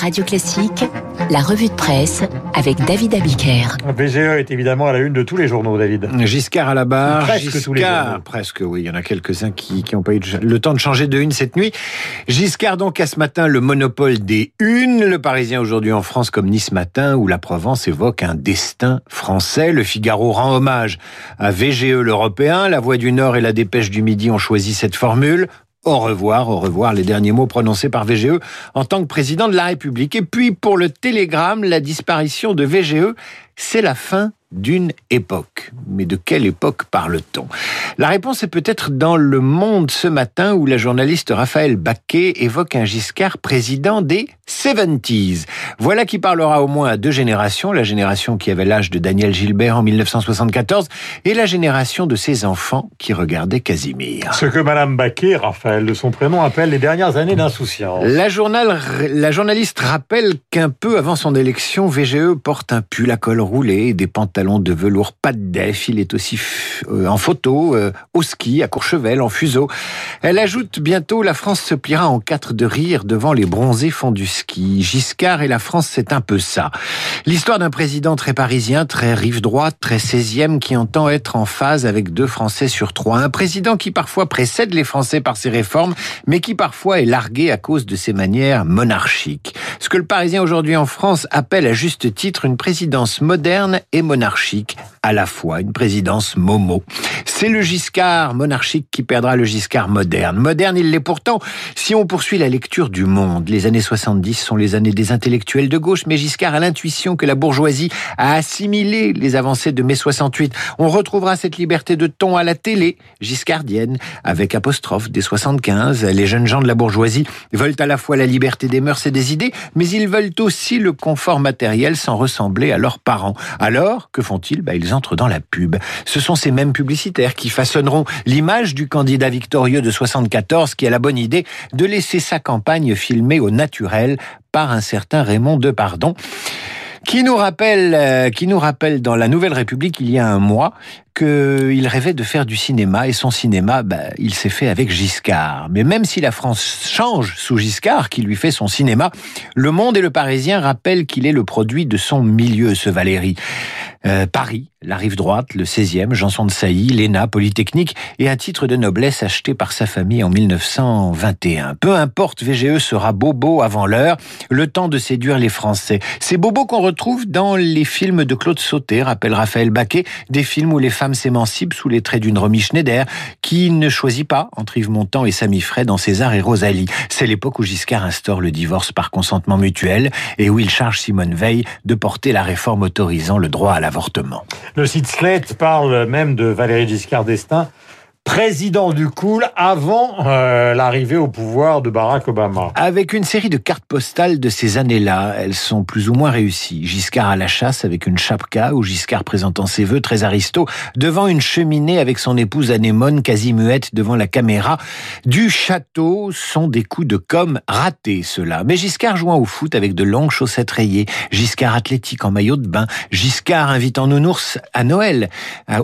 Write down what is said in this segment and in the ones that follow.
Radio Classique, la revue de presse avec David Abiker. BGE est évidemment à la une de tous les journaux, David. Giscard à la barre. Presque Giscard, tous les journaux. Presque, oui. Il y en a quelques-uns qui n'ont pas eu le temps de changer de une cette nuit. Giscard donc à ce matin le monopole des unes. Le Parisien aujourd'hui en France comme Nice matin où la Provence évoque un destin français. Le Figaro rend hommage à VGE l'Européen. La Voix du Nord et la Dépêche du Midi ont choisi cette formule. Au revoir, au revoir, les derniers mots prononcés par VGE en tant que président de la République. Et puis pour le Télégramme, la disparition de VGE, c'est la fin d'une époque. Mais de quelle époque parle-t-on? La réponse est peut-être dans Le Monde ce matin où la journaliste Raphaël Baquet évoque un Giscard président des 70s. Voilà qui parlera au moins à deux générations, la génération qui avait l'âge de Daniel Gilbert en 1974 et la génération de ses enfants qui regardaient Casimir. Ce que Madame Baquet, Raphaël, de son prénom, appelle les dernières années d'insouciance. La, journal, la journaliste rappelle qu'un peu avant son élection, VGE porte un pull à col roulé et des pantalons de velours pas de def. Il est aussi euh, en photo, euh, au ski, à Courchevel, en fuseau. Elle ajoute bientôt la France se pliera en quatre de rire devant les bronzés fonds du ski. Giscard et la France, c'est un peu ça. L'histoire d'un président très parisien, très rive droite, très 16e, qui entend être en phase avec deux Français sur trois. Un président qui parfois précède les Français par ses réformes, mais qui parfois est largué à cause de ses manières monarchiques. Ce que le Parisien aujourd'hui en France appelle à juste titre une présidence moderne et monarchique à la fois, une présidence Momo. C'est le Giscard monarchique qui perdra le Giscard moderne. Moderne, il l'est pourtant si on poursuit la lecture du monde. Les années 70 sont les années des intellectuels de gauche, mais Giscard a l'intuition que la bourgeoisie a assimilé les avancées de mai 68. On retrouvera cette liberté de ton à la télé giscardienne, avec apostrophe des 75. Les jeunes gens de la bourgeoisie veulent à la fois la liberté des mœurs et des idées, mais ils veulent aussi le confort matériel sans ressembler à leurs parents. Alors, que font-ils? Bah, Ils entrent dans la pub. Ce sont ces mêmes publicitaires qui façonneront l'image du candidat victorieux de 74 qui a la bonne idée de laisser sa campagne filmée au naturel par un certain Raymond Depardon. Qui nous rappelle, euh, qui nous rappelle dans la Nouvelle République il y a un mois qu'il rêvait de faire du cinéma et son cinéma, bah, il s'est fait avec Giscard. Mais même si la France change sous Giscard, qui lui fait son cinéma, Le Monde et le Parisien rappellent qu'il est le produit de son milieu, ce Valéry. Euh, Paris, la rive droite, le 16e, Janson de Sailly, l'ENA, Polytechnique, et un titre de noblesse acheté par sa famille en 1921. Peu importe, VGE sera bobo avant l'heure, le temps de séduire les Français. C'est bobo qu'on retrouve dans les films de Claude Sauté, rappelle Raphaël Baquet, des films où les femmes s'émancipent sous les traits d'une Romy Schneider, qui ne choisit pas entre Yves Montand et Samy Frey dans César et Rosalie. C'est l'époque où Giscard instaure le divorce par consentement mutuel et où il charge Simone Veil de porter la réforme autorisant le droit à l'avortement. Le site Slate parle même de Valéry Giscard d'Estaing président du cool avant euh, l'arrivée au pouvoir de Barack Obama. Avec une série de cartes postales de ces années-là, elles sont plus ou moins réussies. Giscard à la chasse avec une chapka ou Giscard présentant ses vœux très aristo devant une cheminée avec son épouse anémone quasi muette devant la caméra. Du château sont des coups de com ratés, ceux-là. Mais Giscard jouant au foot avec de longues chaussettes rayées, Giscard athlétique en maillot de bain, Giscard invitant nounours à Noël,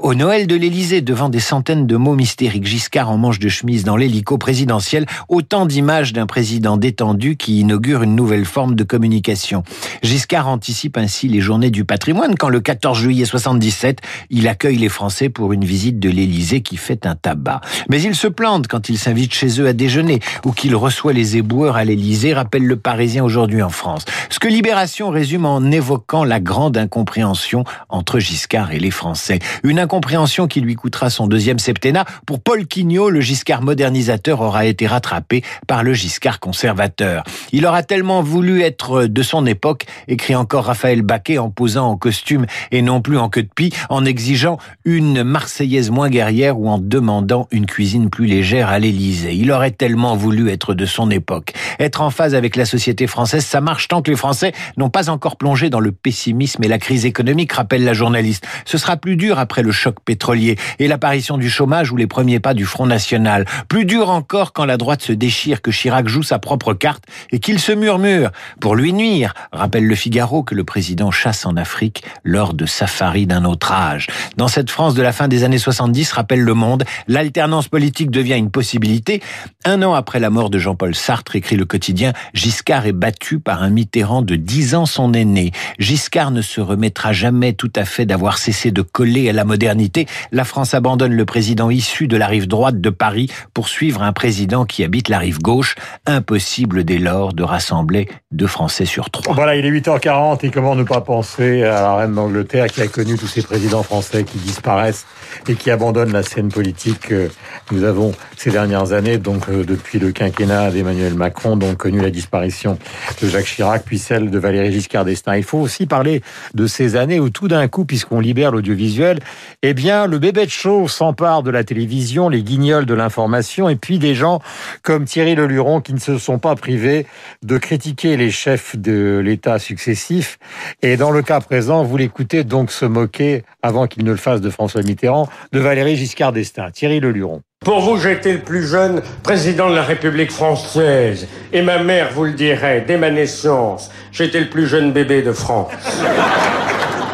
au Noël de l'Élysée devant des centaines de mots mystérieux Éric Giscard en manche de chemise dans l'hélico présidentiel, autant d'images d'un président détendu qui inaugure une nouvelle forme de communication. Giscard anticipe ainsi les journées du patrimoine quand le 14 juillet 77, il accueille les Français pour une visite de l'Élysée qui fait un tabac. Mais il se plante quand il s'invite chez eux à déjeuner ou qu'il reçoit les éboueurs à l'Élysée, rappelle le Parisien aujourd'hui en France. Ce que Libération résume en évoquant la grande incompréhension entre Giscard et les Français. Une incompréhension qui lui coûtera son deuxième septennat pour Paul Quignot, le Giscard modernisateur aura été rattrapé par le Giscard conservateur. Il aura tellement voulu être de son époque, écrit encore Raphaël Baquet en posant en costume et non plus en queue de pie, en exigeant une Marseillaise moins guerrière ou en demandant une cuisine plus légère à l'Élysée. Il aurait tellement voulu être de son époque. Être en phase avec la société française, ça marche tant que les Français n'ont pas encore plongé dans le pessimisme et la crise économique, rappelle la journaliste. Ce sera plus dur après le choc pétrolier et l'apparition du chômage où les les premiers pas du Front National. Plus dur encore quand la droite se déchire, que Chirac joue sa propre carte et qu'il se murmure pour lui nuire. Rappelle le Figaro que le président chasse en Afrique lors de safari d'un autre âge. Dans cette France de la fin des années 70, rappelle Le Monde, l'alternance politique devient une possibilité. Un an après la mort de Jean-Paul Sartre, écrit le quotidien, Giscard est battu par un Mitterrand de 10 ans son aîné. Giscard ne se remettra jamais tout à fait d'avoir cessé de coller à la modernité. La France abandonne le président issu de la rive droite de Paris pour suivre un président qui habite la rive gauche. Impossible dès lors de rassembler deux Français sur trois. Voilà, il est 8h40 et comment ne pas penser à la reine d'Angleterre qui a connu tous ces présidents français qui disparaissent et qui abandonnent la scène politique que nous avons ces dernières années, donc euh, depuis le quinquennat d'Emmanuel Macron, donc connu la disparition de Jacques Chirac, puis celle de Valéry Giscard d'Estaing. Il faut aussi parler de ces années où tout d'un coup, puisqu'on libère l'audiovisuel, eh bien, le bébé de show s'empare de la télévision, les guignols de l'information, et puis des gens comme Thierry Leluron qui ne se sont pas privés de critiquer les chefs de l'État successifs. Et dans le cas présent, vous l'écoutez donc se moquer, avant qu'il ne le fasse de François Mitterrand, de Valéry Giscard d'Estaing. Thierry Leluron. Pour vous, j'étais le plus jeune président de la République française. Et ma mère vous le dirait, dès ma naissance, j'étais le plus jeune bébé de France.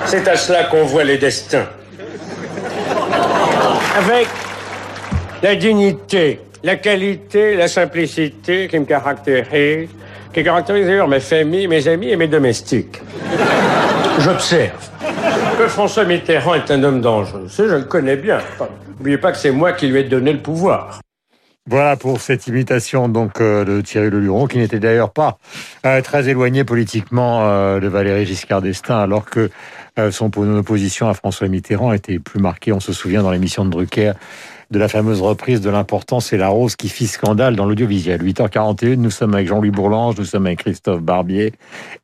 C'est à cela qu'on voit les destins. Avec la dignité, la qualité, la simplicité qui me caractérise, qui caractérise d'ailleurs ma famille, mes amis et mes domestiques. J'observe que François Mitterrand est un homme dangereux. Je le connais bien. N'oubliez pas que c'est moi qui lui ai donné le pouvoir. Voilà pour cette imitation donc euh, de Thierry Leluron, qui n'était d'ailleurs pas euh, très éloigné politiquement euh, de Valéry Giscard d'Estaing, alors que son opposition à François Mitterrand était plus marquée. On se souvient dans l'émission de Drucker de la fameuse reprise de l'importance et la rose qui fit scandale dans l'audiovisuel. 8h41, nous sommes avec Jean-Louis Bourlange, nous sommes avec Christophe Barbier,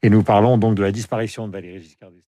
et nous parlons donc de la disparition de Valéry Giscard d'Estaing.